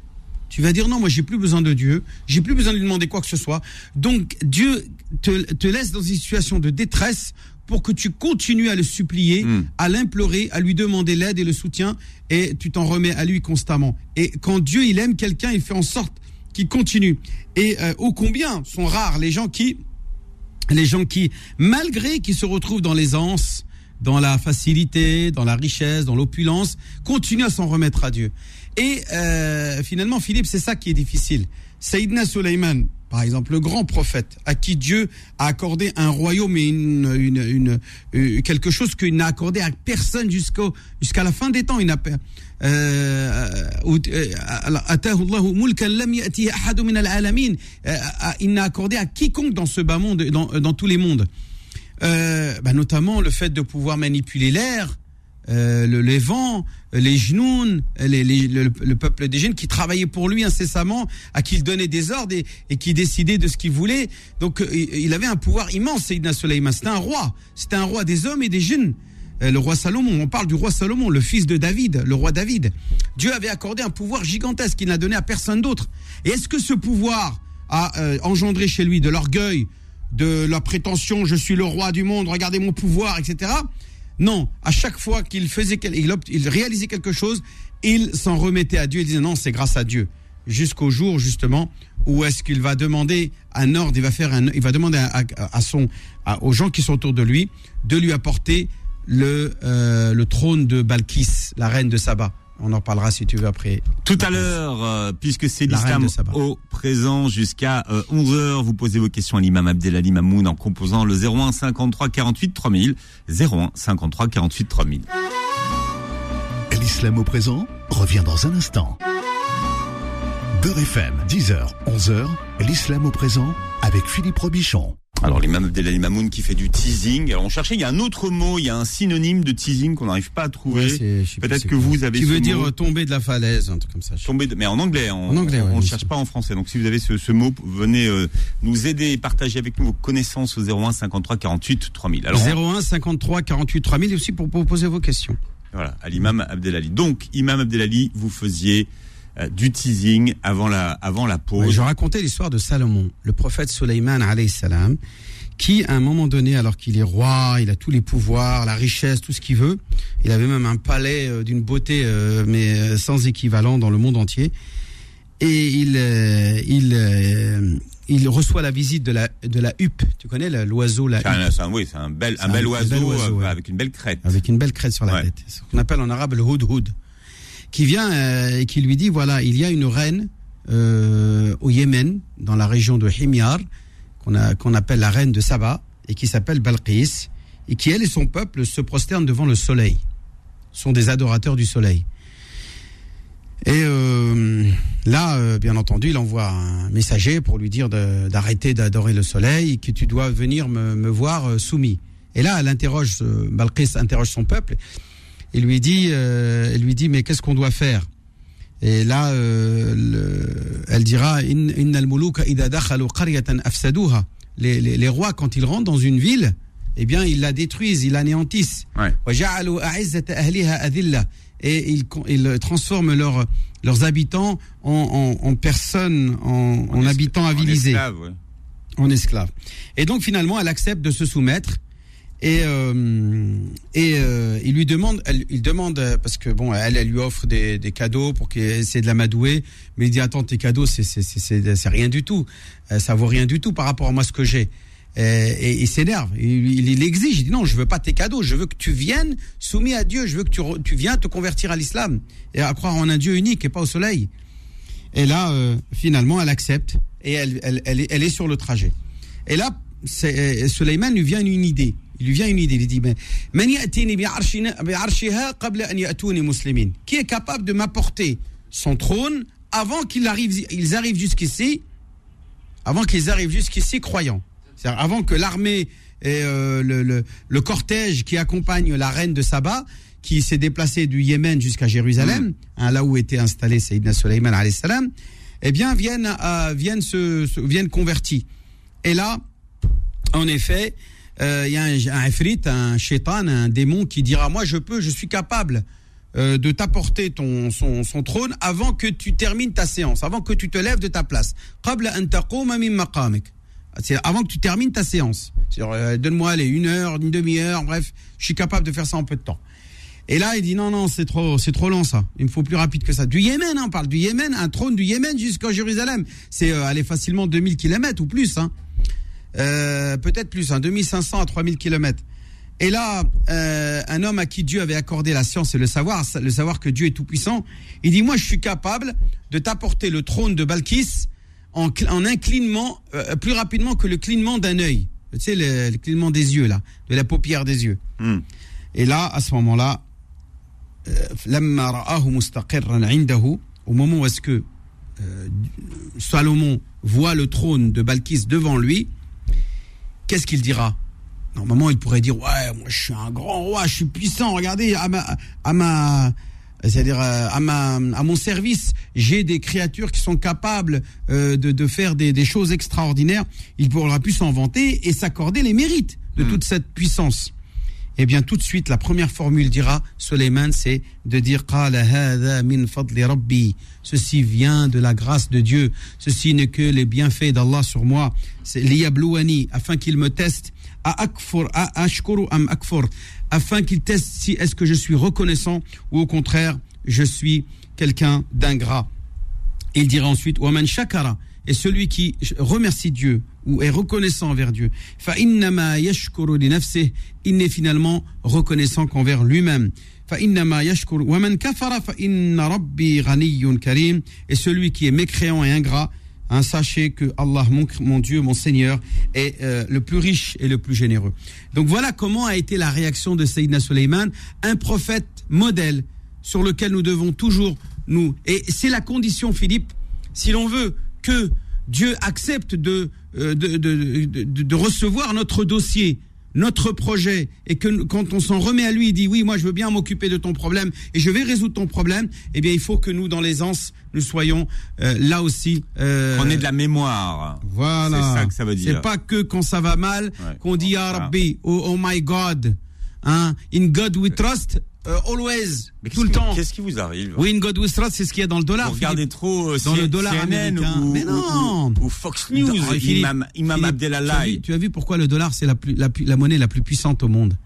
Tu vas dire non, moi j'ai plus besoin de Dieu, j'ai plus besoin de lui demander quoi que ce soit. Donc Dieu te, te laisse dans une situation de détresse pour que tu continues à le supplier, Hmm. à l'implorer, à lui demander l'aide et le soutien, et tu t'en remets à lui constamment. Et quand Dieu il aime quelqu'un, il fait en sorte qu'il continue. Et euh, ô combien sont rares les gens qui, les gens qui, malgré qu'ils se retrouvent dans l'aisance, dans la facilité, dans la richesse, dans l'opulence, continuent à s'en remettre à Dieu. Et euh, finalement, Philippe, c'est ça qui est difficile. Sayyidina Suleiman, par exemple, le grand prophète, à qui Dieu a accordé un royaume et une, une, une, euh, quelque chose qu'il n'a accordé à personne jusqu'au jusqu'à la fin des temps. Il n'a euh, euh, Il accordé à quiconque dans ce bas monde, dans, dans tous les mondes. Euh, bah, notamment le fait de pouvoir manipuler l'air, euh, le, les vents, les genoux, les, les- le, le peuple des jeunes qui travaillait pour lui incessamment, à qui il donnait des ordres et, qui décidait de ce qu'il voulait. Donc euh, il avait un pouvoir immense, Sayyidina Sulayman. C'était un roi. C'était un roi des hommes et des jeunes. Euh, Le roi Salomon, on parle du roi Salomon, le fils de David, le roi David. Dieu avait accordé un pouvoir gigantesque qu'il n'a donné à personne d'autre. Et est-ce que ce pouvoir a engendré chez lui de l'orgueil, de la prétention, je suis le roi du monde, regardez mon pouvoir, etc. Non, à chaque fois qu'il faisait, il, réalisait quelque chose, il s'en remettait à Dieu. Il disait non, c'est grâce à Dieu. Jusqu'au jour justement où est-ce qu'il va demander un ordre, il va faire un, il va demander à, son, aux gens qui sont autour de lui de lui apporter le le, le trône de Balkis, la reine de Saba. On en parlera si tu veux après. Tout à l'heure, euh, puisque c'est l'islam au présent jusqu'à 11h, vous posez vos questions à l'imam Abdelali Mamoun en composant le 01 53 48 3000. 01 53 48 3000. L'islam au présent revient dans un instant. Beurre FM, 10h, 11h, l'islam au présent avec Philippe Robichon. Alors l'imam Abdelali Mamoun qui fait du teasing. Alors on cherchait, il y a un autre mot, il y a un synonyme de teasing qu'on n'arrive pas à trouver. Peut-être que vous avez Tu ce veux dire mot. euh, tomber de la falaise, un truc comme ça. Tomber de- mais en anglais, on, En anglais, ouais, on ne cherche pas en français. Donc si vous avez ce, ce mot, venez euh, nous aider et partager avec nous vos connaissances au 01 53 48 3000. Alors 01 53 48 3000 et aussi pour, pour poser vos questions. voilà, à l'imam Abdelali. Donc imam Abdelali, vous faisiez euh, du teasing avant la avant la pause. Ouais, je racontais l'histoire de Salomon, le prophète Suleiman alayhi salam, qui à un moment donné, alors qu'il est roi, il a tous les pouvoirs, la richesse, tout ce qu'il veut, il avait même un palais euh, d'une beauté euh, mais sans équivalent dans le monde entier, et il il il reçoit la visite de la de la huppe. Tu connais l'oiseau la C'est huppe? un, oui, c'est un bel, un bel un- un oiseau, bel oiseau, ouais. avec une belle crête. avec une belle crête sur la Ouais. tête. Ce qu'on appelle en arabe le houd qui vient euh, et qui lui dit voilà, il y a une reine euh, au Yémen, dans la région de Himyar, qu'on qu'on appelle la reine de Saba, et qui s'appelle Balqis, et qui, elle et son peuple, se prosternent devant le soleil, sont des adorateurs du soleil. Et euh, là, euh, bien entendu, il envoie un messager pour lui dire d'arrêter d'adorer le soleil que tu dois venir me, me voir euh, soumis. Et là, elle interroge, euh, Balqis interroge son peuple il lui dit, euh, il lui dit mais qu'est-ce qu'on doit faire? Et là, euh, elle dira Inna al-muluka afsaduha. Les, les, les rois, quand ils rentrent dans une ville, eh bien, ils la détruisent, ils l'anéantissent. Et ils, ils transforment leurs, leurs habitants en, en, personnes, en, habitants avilisés. En esclaves. Ouais. En esclaves. Et donc, finalement, elle accepte de se soumettre et euh, et euh, il lui demande, il demande parce que bon, elle, elle lui offre des, des cadeaux pour qu'il essaie de la madouer, mais il dit attends tes cadeaux c'est c'est c'est c'est rien du tout, Euh, ça vaut rien du tout par rapport à moi ce que j'ai. Euh, Et, il s'énerve, il, il, il exige, il dit non, je veux pas tes cadeaux, je veux que tu viennes soumis à Dieu, je veux que tu, tu viennes te convertir à l'islam et à croire en un Dieu unique et pas au soleil. Et là, euh, finalement, elle accepte et elle, elle, elle, est, sur le trajet. Et là, Suleiman lui vient une idée. Il lui vient une idée. Il dit mais. Qui est capable de m'apporter son trône avant qu'ils arrivent, ils arrivent jusqu'ici, avant qu'ils arrivent jusqu'ici croyants. C'est-à-dire avant que l'armée et euh, le, le, le cortège qui accompagne la reine de Saba, qui s'est déplacé du Yémen jusqu'à Jérusalem, hein, là où était installé Sayyidina salam, eh bien viennent euh, viennent se, se- viennent convertis. Et là, en effet, euh, y a un, un ifrit, un shaitan, un démon qui dira moi je peux, je suis capable euh, de t'apporter ton son, trône avant que tu termines ta séance, avant que tu te lèves de ta place. C'est avant que tu termines ta séance. Euh, Donne-moi une heure, une demi-heure, bref, je suis capable de faire ça en peu de temps. Et là, il dit non, non, c'est trop, c'est trop long ça. Il me faut plus rapide que ça. Du Yémen, hein, on parle du Yémen, un trône du Yémen jusqu'à Jérusalem. C'est euh, aller facilement 2000 km ou plus. Hein. Euh, peut-être plus, un hein, 2500 à 3000 kilomètres. Et là, euh, un homme à qui Dieu avait accordé la science et le savoir, le savoir que Dieu est tout puissant, il dit moi je suis capable de t'apporter le trône de Balkis en, en un clignement euh, plus rapidement que le clignement d'un œil. Tu sais le, le, clignement des yeux là, de la paupière des yeux. Hmm. Et là, à ce moment-là, euh, au moment où est-ce que Salomon voit le trône de Balkis devant lui, qu'est-ce qu'il dira? Normalement, il pourrait dire ouais, moi je suis un grand roi, je suis puissant. Regardez à ma, à ma, c'est-à-dire euh, à ma, à mon service, j'ai des créatures qui sont capables euh, de, de faire des, des choses extraordinaires. Il pourra plus s'en vanter et s'accorder les mérites de toute cette puissance eh bien tout de suite la première formule dira Soleiman, c'est de dire min fadli rabbi. Ceci vient de la grâce de Dieu. Ceci n'est que les bienfaits d'Allah sur moi. C'est afin qu'il me teste. A akfur, a ashkuru am akfur, afin qu'il teste si est-ce que je suis reconnaissant ou au contraire je suis quelqu'un d'ingrat. Il dira ensuite waman shakara et celui qui remercie Dieu ou est reconnaissant envers Dieu. Il n'est finalement reconnaissant qu'envers lui-même. Et celui qui est mécréant et ingrat Hein, sachez que Allah, mon, mon Dieu, mon Seigneur, est euh, le plus riche et le plus généreux. Donc voilà comment a été la réaction de Sayyidina Suleiman, un prophète modèle sur lequel nous devons toujours nous. Et c'est la condition, Philippe, si l'on veut que Dieu accepte de, euh, de, de, de, de recevoir notre dossier, notre projet, et que quand on s'en remet à lui, il dit oui, moi je veux bien m'occuper de ton problème et je vais résoudre ton problème, eh bien il faut que nous, dans l'aisance, nous soyons euh, là aussi. Euh, On est de la mémoire. voilà. C'est ça que ça veut dire. C'est pas que quand ça va mal Ouais. qu'on dit Ah. Rabbi, oh, oh my God. Hein? In God we trust, uh, always, Mais tout le temps. Qu'est-ce qui vous arrive Oui, in God we trust, c'est ce qu'il y a dans le dollar. Vous regardez Philippe. trop euh, Dans le dollar CNN américain. ou, Mais non. ou, ou Fox News, Ah, Philippe, Imam, Imam. Tu as, vu, tu as vu pourquoi le dollar, c'est la, monnaie la plus puissante au monde?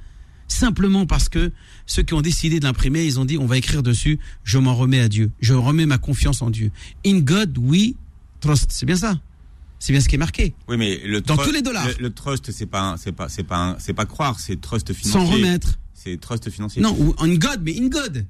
Simplement parce que ceux qui ont décidé de l'imprimer, ils ont dit on va écrire dessus, je m'en remets à Dieu, je remets ma confiance en Dieu. In God we trust. C'est bien ça. C'est bien ce qui est marqué. Oui, mais le Dans tous les dollars. Le, le trust, c'est pas, c'est pas, c'est pas, c'est pas croire, c'est trust financier. Sans remettre. C'est trust financier. Non, ou in God, mais in God.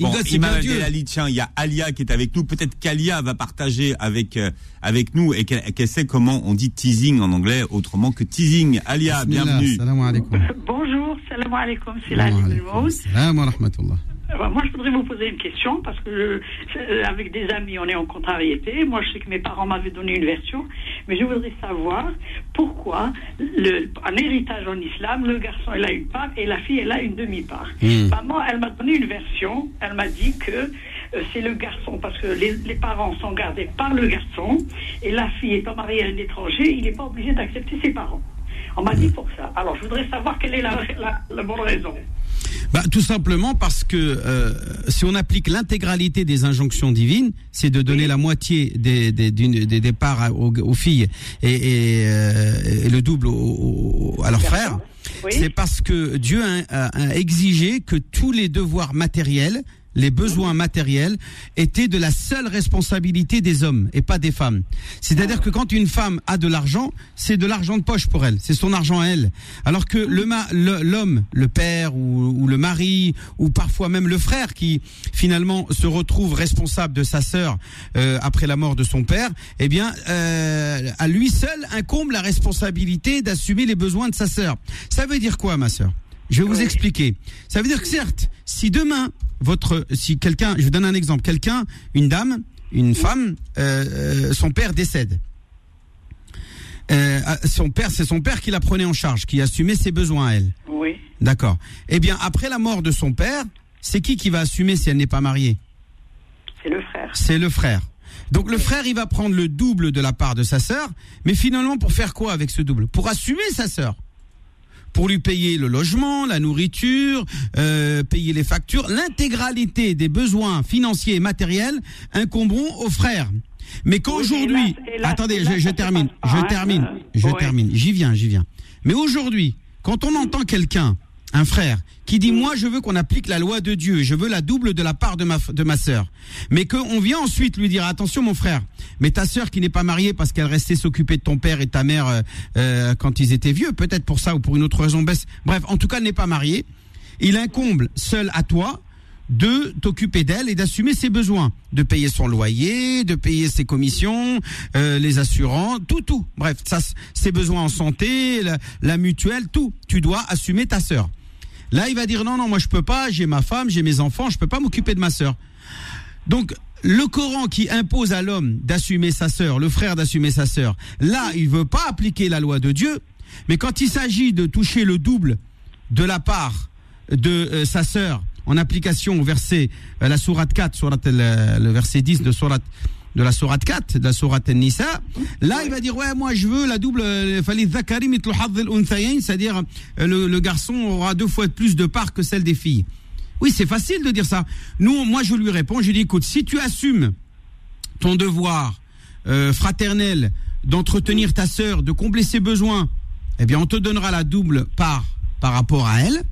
In Bon, God, c'est Imam. Abdelali, tiens, il y a Alia qui est avec nous. Peut-être qu'Alia va partager avec euh, avec nous et qu'elle qu'elle sait comment on dit teasing en anglais autrement que teasing. Alia, Bismillah, bienvenue. Salam alaikum. Bonjour, salam alaikum, c'est Salam la alaikum. Salam wa rahmatullah. Moi, je voudrais vous poser une question parce que je- euh, avec des amis, on est en contrariété. Moi, je sais que mes parents m'avaient donné une version, mais je voudrais savoir pourquoi, le, en héritage en islam, le garçon il a une part et la fille elle a une demi-part. Hmm. Maman, elle m'a donné une version. Elle m'a dit que euh, c'est le garçon parce que les, les parents sont gardés par le garçon et la fille étant mariée à un étranger, il n'est pas obligé d'accepter ses parents. On m'a dit pour ça. Alors, je voudrais savoir quelle est la, la, la bonne raison. Bah, tout simplement parce que euh, si on applique l'intégralité des injonctions divines, c'est de donner la moitié des, des, d'une- des départs à- aux, aux filles et, et, euh, et le double aux- aux- à leurs frères. Oui. C'est parce que Dieu a, a- a exigé que tous les devoirs matériels, les besoins matériels, étaient de la seule responsabilité des hommes et pas des femmes. C'est-à-dire que quand une femme a de l'argent, c'est de l'argent de poche pour elle, c'est son argent à elle. Alors que le ma- le- l'homme, le, père ou, ou le mari, ou parfois même le frère qui finalement se retrouve responsable de sa sœur euh, après la mort de son père, eh bien, euh, à lui seul incombe la responsabilité d'assumer les besoins de sa sœur. Ça veut dire quoi, ma sœur? Je vais vous expliquer. Ça veut dire que certes, si demain votre, si quelqu'un, je vous donne un exemple, quelqu'un, une dame, une femme, euh, euh, son père décède. Euh, son père, c'est son père qui la prenait en charge, qui assumait ses besoins à elle. Oui. D'accord. Eh bien, après la mort de son père, c'est qui qui va assumer si elle n'est pas mariée? C'est le frère. C'est le frère. Donc le frère, il va prendre le double de la part de sa sœur, mais finalement pour faire quoi avec ce double? Pour assumer sa sœur. Pour lui payer le logement, la nourriture, euh, payer les factures, l'intégralité des besoins financiers et matériels incomberont au frère. Mais qu'aujourd'hui, attendez, je, termine, pas, je hein, termine, euh, je ouais. termine, j'y viens, j'y viens. Mais aujourd'hui, quand on entend quelqu'un, un frère, qui dit moi je veux qu'on applique la loi de Dieu, je veux la double de la part de ma de ma sœur, mais qu'on vient ensuite lui dire attention mon frère, mais ta sœur qui n'est pas mariée parce qu'elle restait s'occuper de ton père et ta mère euh, euh, quand ils étaient vieux, peut-être pour ça ou pour une autre raison, bref, en tout cas n'est pas mariée, il incombe seul à toi de t'occuper d'elle et d'assumer ses besoins, de payer son loyer, de payer ses commissions, euh, les assurances, tout, tout. Bref, ça, ses besoins en santé, la, la mutuelle, tout. Tu dois assumer ta sœur. Là, il va dire non, non, moi je peux pas, j'ai ma femme, j'ai mes enfants, je peux pas m'occuper de ma sœur. Donc, le Coran qui impose à l'homme d'assumer sa sœur, le frère d'assumer sa sœur, là, il veut pas appliquer la loi de Dieu, mais quand il s'agit de toucher le double de la part de euh, sa sœur en application au verset, euh, la sourate 4, sourate, le, le verset 10 de sourate de la sourate 4, de la sourate Nisa, là il va dire ouais moi je veux la double euh, c'est-à-dire euh, le, le garçon aura deux fois plus de parts que celle des filles. Oui, c'est facile de dire ça. Nous, moi, je lui réponds, je lui dis, écoute, si tu assumes ton devoir euh, fraternel d'entretenir ta sœur, de combler ses besoins, eh bien, on te donnera la double part par rapport à elle.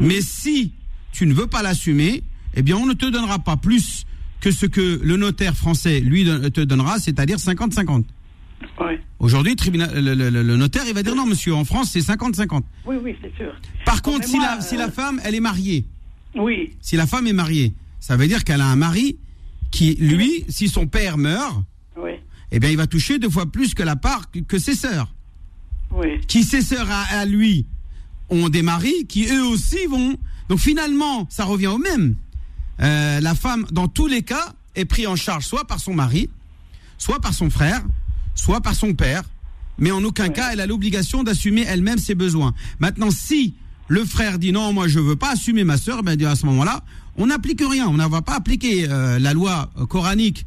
Mais si tu ne veux pas l'assumer, eh bien, on ne te donnera pas plus que ce que le notaire français lui te donnera, c'est-à-dire 50-50. Oui, Aujourd'hui, le notaire, il va dire non, monsieur, en France, c'est 50-50. oui, oui c'est sûr. Par contre, si, la, si euh, la femme, elle est mariée, Oui, si la femme est mariée, ça veut dire qu'elle a un mari qui, lui, si son père meurt, oui, eh bien, il va toucher deux fois plus que la part que, que ses sœurs. oui. Qui ses sœurs à, à lui ont des maris qui eux aussi vont. Donc finalement, ça revient au même. Euh, la femme, dans tous les cas, est prise en charge soit par son mari, soit par son frère, soit par son père. Mais en aucun cas, elle a l'obligation d'assumer elle-même ses besoins. Maintenant, si le frère dit non, moi je veux pas assumer ma sœur, ben à ce moment-là, on n'applique rien. On ne va pas appliquer euh, la loi euh, coranique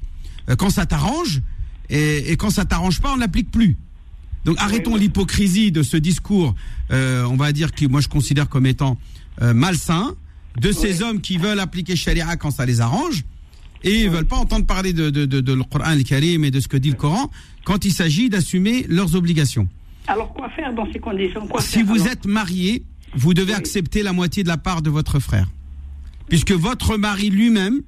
euh, quand ça t'arrange, et, et quand ça t'arrange pas, on n'applique plus. Donc arrêtons oui. l'hypocrisie de ce discours, euh, on va dire que moi je considère comme étant euh, malsain, de ces hommes qui veulent appliquer Sharia quand ça les arrange, et ils veulent pas entendre parler de, de, de, de le Coran al-Karim et de ce que dit le Coran quand il s'agit d'assumer leurs obligations. Alors, quoi faire dans ces conditions? Quoi Si faire, vous alors? êtes marié, vous devez accepter la moitié de la part de votre frère. Puisque votre mari lui-même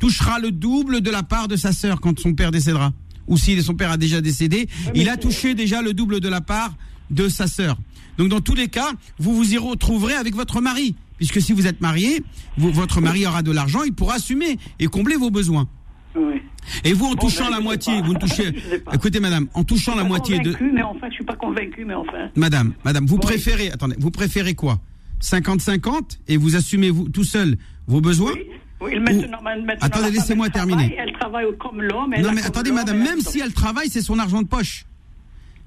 touchera le double de la part de sa sœur quand son père décédera. Ou si son père a déjà décédé, il a touché déjà le double de la part de sa sœur. Donc dans tous les cas, vous vous y retrouverez avec votre mari. Puisque si vous êtes marié, vous- votre mari aura de l'argent, il pourra assumer et combler vos besoins. Oui. Et vous, en Bon, touchant ben, la moitié, vous ne touchez... *laughs* Écoutez, madame, en touchant la moitié de... mais enfin, je suis pas convaincu, mais enfin. Madame, madame, vous préférez, attendez, vous préférez quoi? 50-50 et vous assumez vous tout seul vos besoins? Oui, oui maintenant, maintenant, Attendez, laissez-moi terminer. travaille, Elle travaille comme l'homme. Non a mais attendez madame, même si elle travaille, c'est son argent de poche.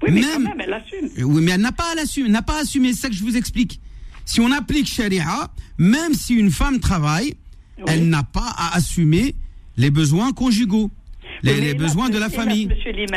Oui, mais même- quand même, elle assume. Oui, mais elle n'a pas à l'assumer, n'a pas c'est ça que je vous explique. Si on applique Sharia, même si une femme travaille, Oui. elle n'a pas à assumer les besoins conjugaux, les, besoins de la famille.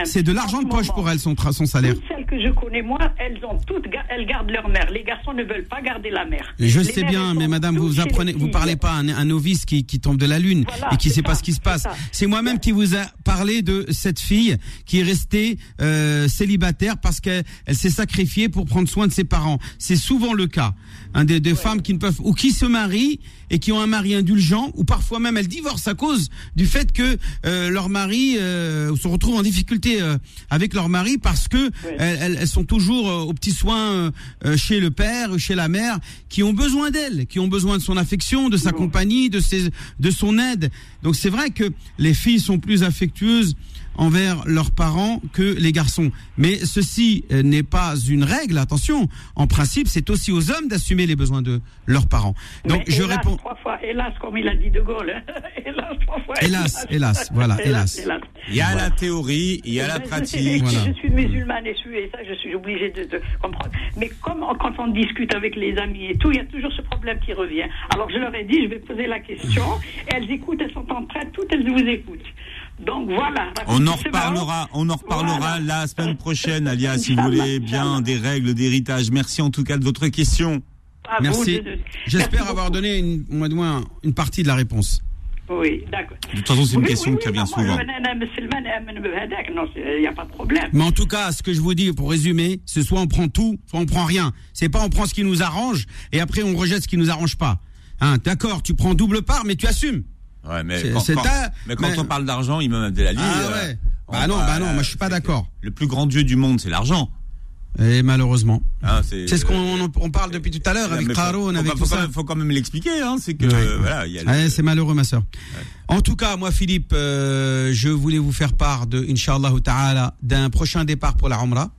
C'est de en l'argent de poche moment, pour elle son, salaire. Toutes que je connais, moi, elles ont toutes, elles gardent leur mère. Les garçons ne veulent pas garder la mère. Je Les sais bien, mais madame, vous apprenez, vous parlez pas à un, un novice qui, qui tombe de la lune Voilà, et qui sait pas ce qui se passe. c'est moi-même qui vous a parlé de cette fille qui est restée euh, célibataire parce qu'elle elle s'est sacrifiée pour prendre soin de ses parents. C'est souvent le cas. Hein, des, des femmes qui ne peuvent ou qui se marient et qui ont un mari indulgent ou parfois même elles divorcent à cause du fait que euh, leur mari euh, se retrouve en difficulté euh, avec leur mari parce que elles, elles- elles sont toujours euh, aux petits soins euh, euh, chez le père, chez la mère, qui ont besoin d'elle, qui ont besoin de son affection, de sa compagnie, de ses, de son aide. Donc c'est vrai que les filles sont plus affectueuses envers leurs parents que les garçons. Mais ceci euh, n'est pas une règle, attention. En principe, c'est aussi aux hommes d'assumer les besoins de leurs parents. Donc Mais je hélas, réponds. Trois fois, hélas, comme il a dit De Gaulle. hein. *laughs* hélas, trois fois. Hélas, hélas, voilà, hélas. Il y a la théorie, il y a la pratique. Voilà. Je suis musulmane et, ça, je suis obligée de, de comprendre. Mais comme on- quand on discute avec les amis et tout, il y a toujours ce problème qui revient. Alors je leur ai dit, je vais poser la question. Et elles écoutent, elles sont en train, toutes elles vous écoutent. Donc voilà. On en reparlera, on en reparlera voilà. la semaine prochaine, *laughs* Alia, si vous voulez bien des règles d'héritage. Merci en tout cas de votre question. À Merci. J'espère avoir donné une, au moins une partie de la réponse. Oui, d'accord. De toute façon, c'est une oui, question oui, qui revient souvent. Il n'y a pas de problème. Mais en tout cas, ce que je vous dis pour résumer, c'est soit on prend tout, soit on prend rien. C'est pas on prend ce qui nous arrange et après on rejette ce qui nous arrange pas. Hein, d'accord, tu prends double part, mais tu assumes. Ouais, mais quand, quand- mais quand mais- on parle d'argent, Imam Abdelali. Ah euh, ouais. Bah non, bah non, moi je suis pas c'est- d'accord. Le plus grand dieu du monde, c'est l'argent. Et malheureusement. Hein, c'est ce qu'on on, on parle depuis tout à l'heure avec faut- faut, avec pas- tout faut, quand ça. même, faut quand même l'expliquer, hein, c'est que Ouais. euh, voilà, le- Ouais, c'est malheureux, ma soeur. En tout cas, moi, Philippe, euh, je voulais vous faire part de, ta'ala, d'un prochain départ pour la Umrah.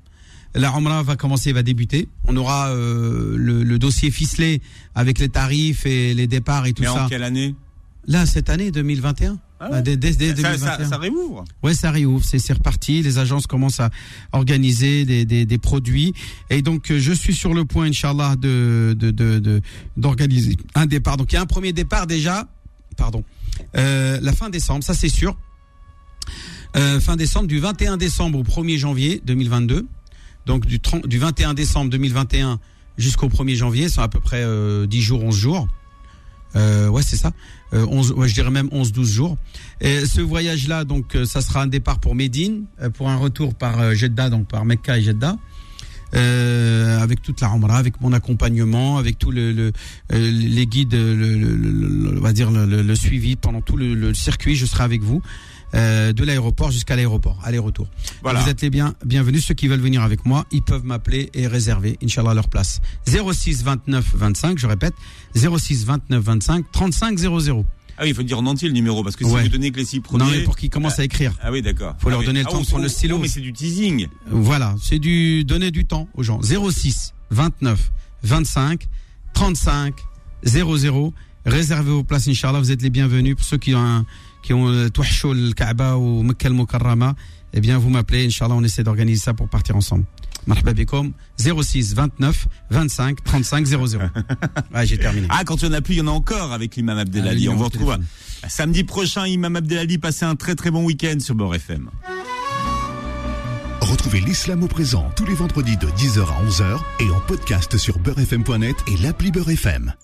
La Umrah va commencer, va débuter. On aura euh, le, le dossier ficelé avec les tarifs et les départs et tout mais ça. en quelle année? Là, cette année 2021. Ah ouais. Euh, dès, dès- dès ça, 2021. ça, ça réouvre. Ouais, ça réouvre, c'est reparti. Les agences commencent à organiser des, des, des produits. Et donc, euh, je suis sur le point, Inch'Allah, de de de de- d'organiser un départ. Donc, il y a un premier départ déjà. Pardon. Euh, la fin décembre, ça c'est sûr. Euh, fin décembre, du 21 décembre au 1er janvier 2022. Donc, du, 30 du 21 décembre 2021 jusqu'au 1er janvier, c'est à peu près euh, 10 jours, 11 jours. Euh, ouais, c'est ça. Euh, 11, ouais, je dirais même 11-12 jours. Et ce voyage-là, donc, euh, ça sera un départ pour Médine, euh, pour un retour par euh, Jeddah, donc par Mecca et Jeddah. Euh, avec toute la Umrah, avec mon accompagnement, avec euh, les guides, le, le, le- on va dire le, suivi pendant tout le circuit, je serai avec vous euh, de l'aéroport jusqu'à l'aéroport, aller-retour. Voilà. Vous êtes les bien, bienvenus. Ceux qui veulent venir avec moi, ils peuvent m'appeler et réserver, Inch'Allah, leur place. 06 29 25, je répète, 06 29 25 35 00. Ah oui, il faut dire en entier le numéro parce que si Ouais. vous donnez que les six premiers. Non, mais pour qu'ils commencent à écrire. Ah oui, d'accord. Faut Ah leur oui. donner le Ah, temps de prendre le stylo. mais c'est du teasing. Voilà, c'est du donner du temps aux gens. 06 29 25 35 00. Réservez vos places, Inch'Allah. Vous êtes les bienvenus. Pour ceux qui ont un, qui ont euh, Touhchou le Kaaba ou Mekka al Mukarrama, eh bien, vous m'appelez. Inch'Allah, on essaie d'organiser ça pour partir ensemble. Marhaba bikoum. 06 29 25 35 00. Ouais, j'ai terminé. Ah, quand il n'y en a plus, il y en a encore avec l'imam Ah, Abdelali. le on vous retrouve samedi prochain, imam Abdelali. Passez un très très bon week-end sur Beurre FM. Retrouvez l'islam au présent tous les vendredis de 10h à 11h et en podcast sur beurrefm.net et l'appli Beurre FM.